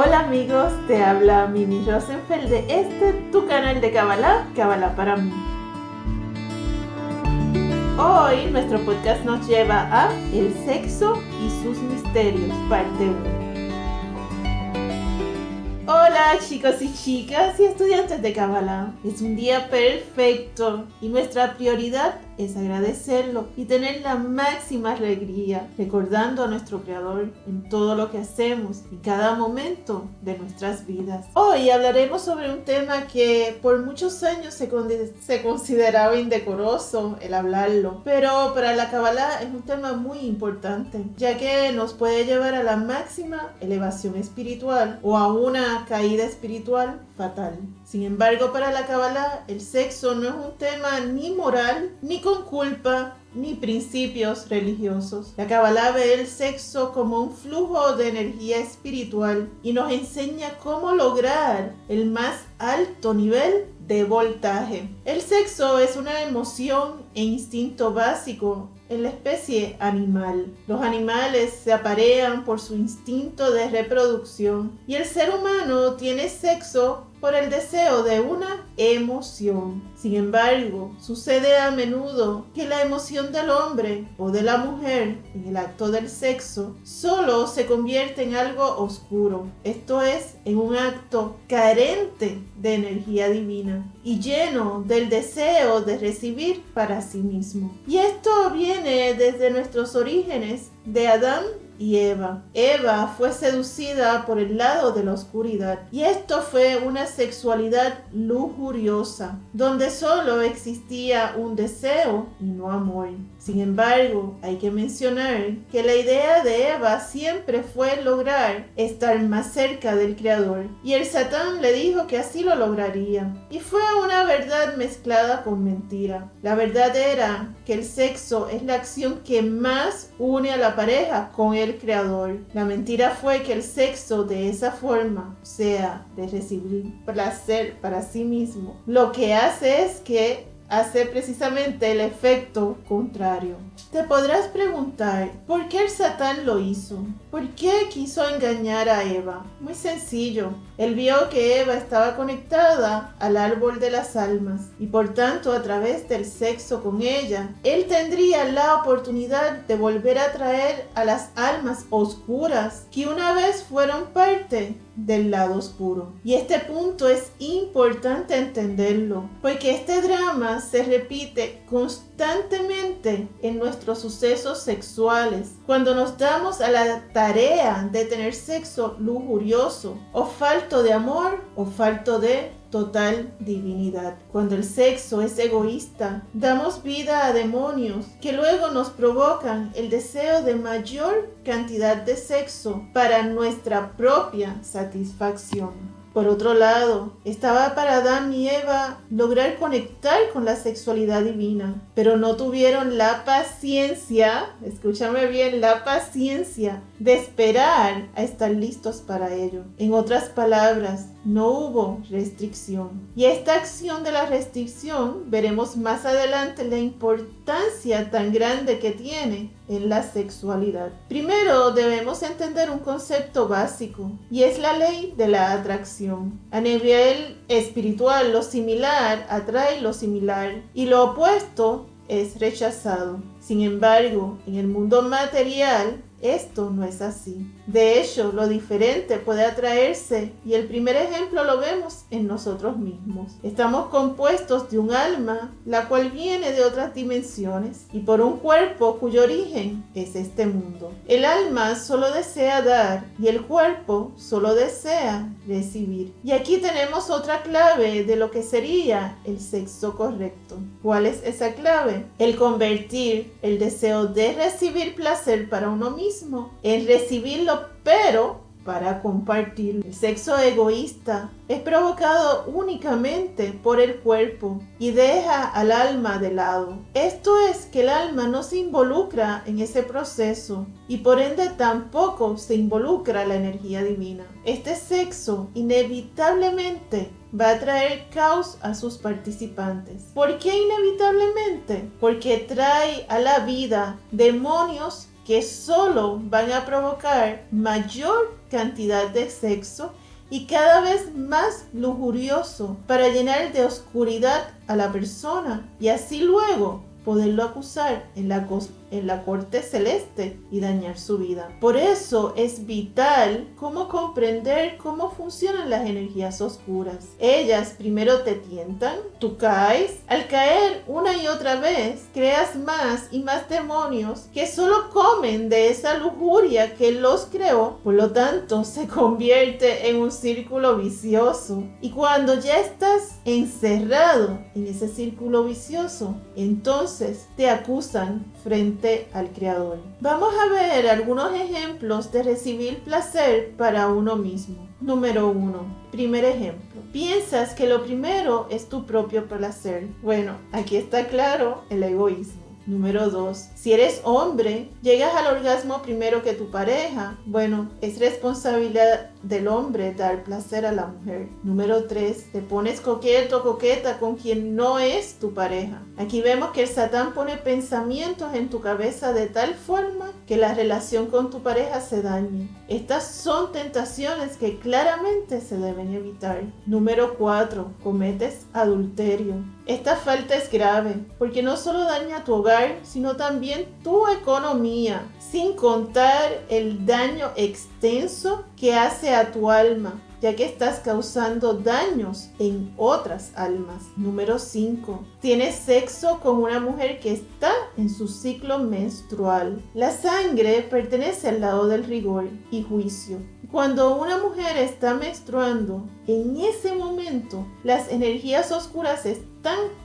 Hola amigos, te habla Mimi Rosenfeld de este tu canal de Kabbalah, Kabbalah para mí. Hoy nuestro podcast nos lleva a El sexo y sus misterios, parte 1. Hola chicos y chicas y estudiantes de Kabbalah. Es un día perfecto y nuestra prioridad es agradecerlo y tener la máxima alegría recordando a nuestro Creador en todo lo que hacemos y cada momento de nuestras vidas. Hoy hablaremos sobre un tema que por muchos años se, consideraba indecoroso el hablarlo, pero para la Kabbalah es un tema muy importante, ya que nos puede llevar a la máxima elevación espiritual o a una caída espiritual fatal. Sin embargo, para la Kabbalah, el sexo no es un tema ni moral, ni con culpa, ni principios religiosos. La Kabbalah ve el sexo como un flujo de energía espiritual y nos enseña cómo lograr el más alto nivel de voltaje. El sexo es una emoción e instinto básico en la especie animal. Los animales se aparean por su instinto de reproducción y el ser humano tiene sexo por el deseo de una emoción. Sin embargo, sucede a menudo que la emoción del hombre o de la mujer en el acto del sexo solo se convierte en algo oscuro, esto es, en un acto carente de energía divina y lleno del deseo de recibir para sí mismo. Y esto viene desde nuestros orígenes de Adán y Eva. Eva fue seducida por el lado de la oscuridad y esto fue una sexualidad lujuriosa, donde solo existía un deseo y no amor. Sin embargo, hay que mencionar que la idea de Eva siempre fue lograr estar más cerca del Creador y el Satán le dijo que así lo lograría. Y fue una verdad mezclada con mentira. La verdad era que el sexo es la acción que más une a la pareja con el creador. La mentira fue que el sexo de esa forma, sea, de recibir placer para sí mismo, lo que hace es que hace precisamente el efecto contrario. Te podrás preguntar, ¿por qué el Satán lo hizo? ¿Por qué quiso engañar a Eva? Muy sencillo. Él vio que Eva estaba conectada al árbol de las almas y por tanto a través del sexo con ella, él tendría la oportunidad de volver a traer a las almas oscuras que una vez fueron parte del lado oscuro. Y este punto es importante entenderlo, porque este drama se repite constantemente en nuestros sucesos sexuales. Cuando nos damos a la tarea de tener sexo lujurioso, o falto de amor, o falto de total divinidad. Cuando el sexo es egoísta, damos vida a demonios que luego nos provocan el deseo de mayor cantidad de sexo para nuestra propia satisfacción. Por otro lado, estaba para Adán y Eva lograr conectar con la sexualidad divina, pero no tuvieron la paciencia, escúchame bien, la paciencia de esperar a estar listos para ello. En otras palabras, no hubo restricción. Y esta acción de la restricción veremos más adelante la importancia tan grande que tiene en la sexualidad. Primero debemos entender un concepto básico y es la ley de la atracción. A nivel espiritual lo similar atrae lo similar y lo opuesto es rechazado. Sin embargo, en el mundo material esto no es así. De hecho, lo diferente puede atraerse y el primer ejemplo lo vemos en nosotros mismos. Estamos compuestos de un alma, la cual viene de otras dimensiones, y por un cuerpo cuyo origen es este mundo. El alma solo desea dar y el cuerpo solo desea recibir. Y aquí tenemos otra clave de lo que sería el sexo correcto. ¿Cuál es esa clave? El convertir el deseo de recibir placer para uno mismo en recibirlo, pero para compartir. El sexo egoísta es provocado únicamente por el cuerpo y deja al alma de lado. Esto es que el alma no se involucra en ese proceso y por ende tampoco se involucra la energía divina. Este sexo inevitablemente va a traer caos a sus participantes. ¿Por qué inevitablemente? Porque trae a la vida demonios que solo van a provocar mayor cantidad de sexo y cada vez más lujurioso para llenar de oscuridad a la persona y así luego poderlo acusar en la, en la corte celeste y dañar su vida. Por eso es vital cómo comprender cómo funcionan las energías oscuras. Ellas primero te tientan, tú caes, al caer una y otra vez creas más y más demonios que solo comen de esa lujuria que los creó, por lo tanto se convierte en un círculo vicioso. Y cuando ya estás encerrado en ese círculo vicioso, entonces te acusan frente al Creador. Vamos a ver algunos ejemplos de recibir placer para uno mismo. Número 1. Primer ejemplo. Piensas que lo primero es tu propio placer. Bueno, aquí está claro el egoísmo. Número 2. Si eres hombre, llegas al orgasmo primero que tu pareja. Bueno, es responsabilidad del hombre dar placer a la mujer. Número 3. Te pones coqueto o coqueta con quien no es tu pareja. Aquí vemos que el Satán pone pensamientos en tu cabeza de tal forma que la relación con tu pareja se dañe. Estas son tentaciones que claramente se deben evitar. Número 4. Cometes adulterio. Esta falta es grave porque no solo daña tu hogar, sino también tu economía, sin contar el daño extenso que hace a tu alma ya que estás causando daños en otras almas. Número 5. Tienes sexo con una mujer que está en su ciclo menstrual. La sangre pertenece al lado del rigor y juicio. Cuando una mujer está menstruando, en ese momento las energías oscuras están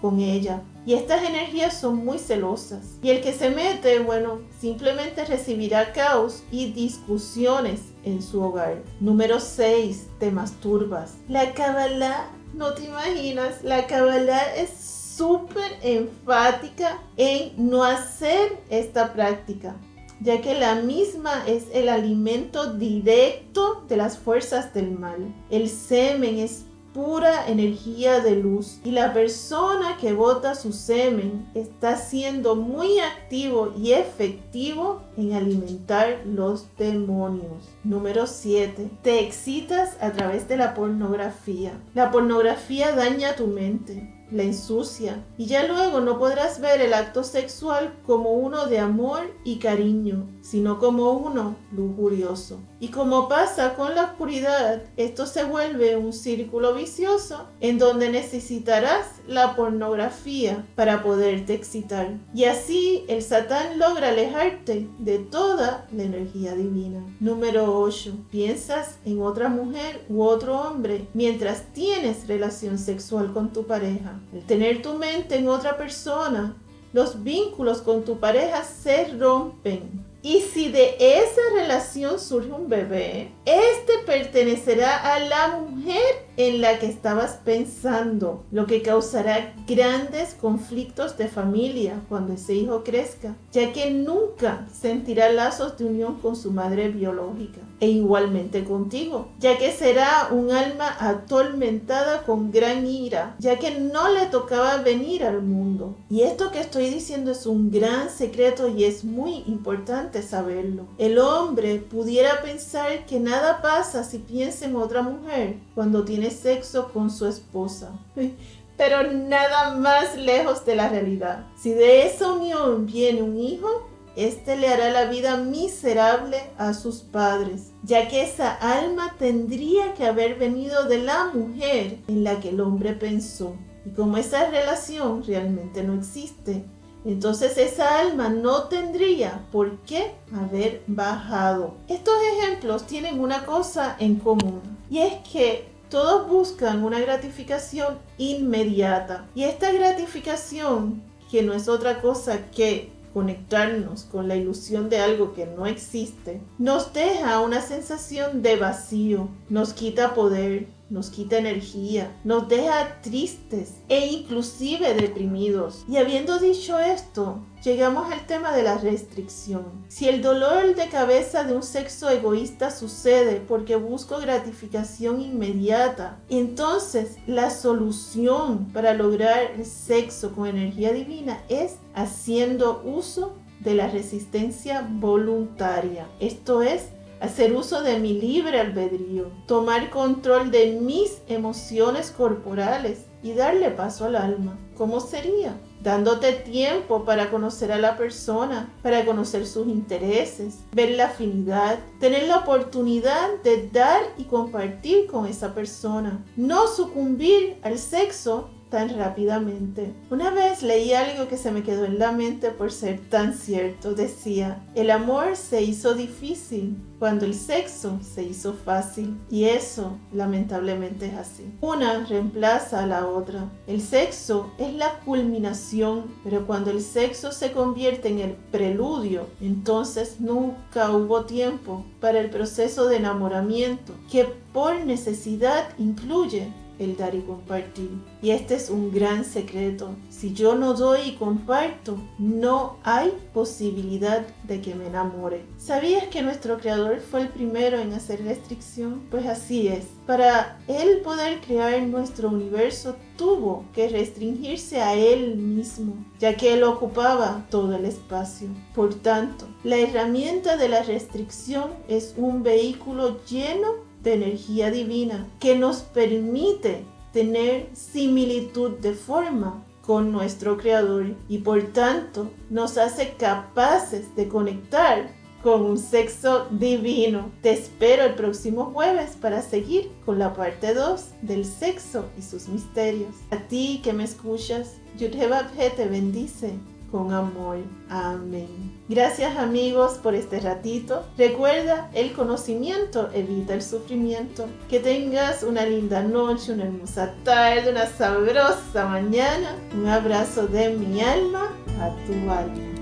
con ella. Y estas energías son muy celosas. Y el que se mete, bueno, simplemente recibirá caos y discusiones en su hogar. Número 6. Te masturbas. La Kabbalah, no te imaginas, la Kabbalah es súper enfática en no hacer esta práctica ya que la misma es el alimento directo de las fuerzas del mal. El semen es pura energía de luz y la persona que bota su semen está siendo muy activo y efectivo en alimentar los demonios. Número 7. Te excitas a través de la pornografía. La pornografía daña tu mente la ensucia y ya luego no podrás ver el acto sexual como uno de amor y cariño, sino como uno lujurioso. Y como pasa con la oscuridad, esto se vuelve un círculo vicioso en donde necesitarás la pornografía para poderte excitar. Y así el Satán logra alejarte de toda la energía divina. Número 8. Piensas en otra mujer u otro hombre mientras tienes relación sexual con tu pareja. El tener tu mente en otra persona, los vínculos con tu pareja se rompen. Y si de esa relación surge un bebé, este pertenecerá a la mujer en la que estabas pensando, lo que causará grandes conflictos de familia cuando ese hijo crezca, ya que nunca sentirá lazos de unión con su madre biológica e igualmente contigo, ya que será un alma atormentada con gran ira, ya que no le tocaba venir al mundo. Y esto que estoy diciendo es un gran secreto y es muy importante saberlo. El hombre pudiera pensar que nada pasa si piensa en otra mujer cuando tiene sexo con su esposa. Pero nada más lejos de la realidad. Si de esa unión viene un hijo, este le hará la vida miserable a sus padres, ya que esa alma tendría que haber venido de la mujer en la que el hombre pensó. Y como esa relación realmente no existe, entonces esa alma no tendría por qué haber bajado. Estos ejemplos tienen una cosa en común, y es que todos buscan una gratificación inmediata. Y esta gratificación, que no es otra cosa que conectarnos con la ilusión de algo que no existe, nos deja una sensación de vacío, nos quita poder, nos quita energía, nos deja tristes e inclusive deprimidos. Y habiendo dicho esto, llegamos al tema de la restricción. Si el dolor de cabeza de un sexo egoísta sucede porque busco gratificación inmediata, entonces la solución para lograr el sexo con energía divina es haciendo uso de la resistencia voluntaria. Esto es hacer uso de mi libre albedrío, tomar control de mis emociones corporales y darle paso al alma. ¿Cómo sería? Dándote tiempo para conocer a la persona, para conocer sus intereses, ver la afinidad, tener la oportunidad de dar y compartir con esa persona. No sucumbir al sexo tan rápidamente. Una vez leí algo que se me quedó en la mente por ser tan cierto. Decía, el amor se hizo difícil cuando el sexo se hizo fácil. Y eso lamentablemente es así. Una reemplaza a la otra. El sexo es la culminación, pero cuando el sexo se convierte en el preludio, entonces nunca hubo tiempo para el proceso de enamoramiento que por necesidad incluye el dar y compartir. Y este es un gran secreto. Si yo no doy y comparto, no hay posibilidad de que me enamore. ¿Sabías que nuestro creador fue el primero en hacer restricción? Pues así es. Para él poder crear nuestro universo tuvo que restringirse a él mismo, ya que él ocupaba todo el espacio. Por tanto, la herramienta de la restricción es un vehículo lleno de energía divina que nos permite tener similitud de forma con nuestro Creador y por tanto nos hace capaces de conectar con un sexo divino. Te espero el próximo jueves para seguir con la parte 2 del sexo y sus misterios. A ti que me escuchas, Yudhebabhe te bendice con amor. Amén. Gracias amigos por este ratito. Recuerda, el conocimiento evita el sufrimiento. Que tengas una linda noche, una hermosa tarde, una sabrosa mañana. Un abrazo de mi alma a tu alma.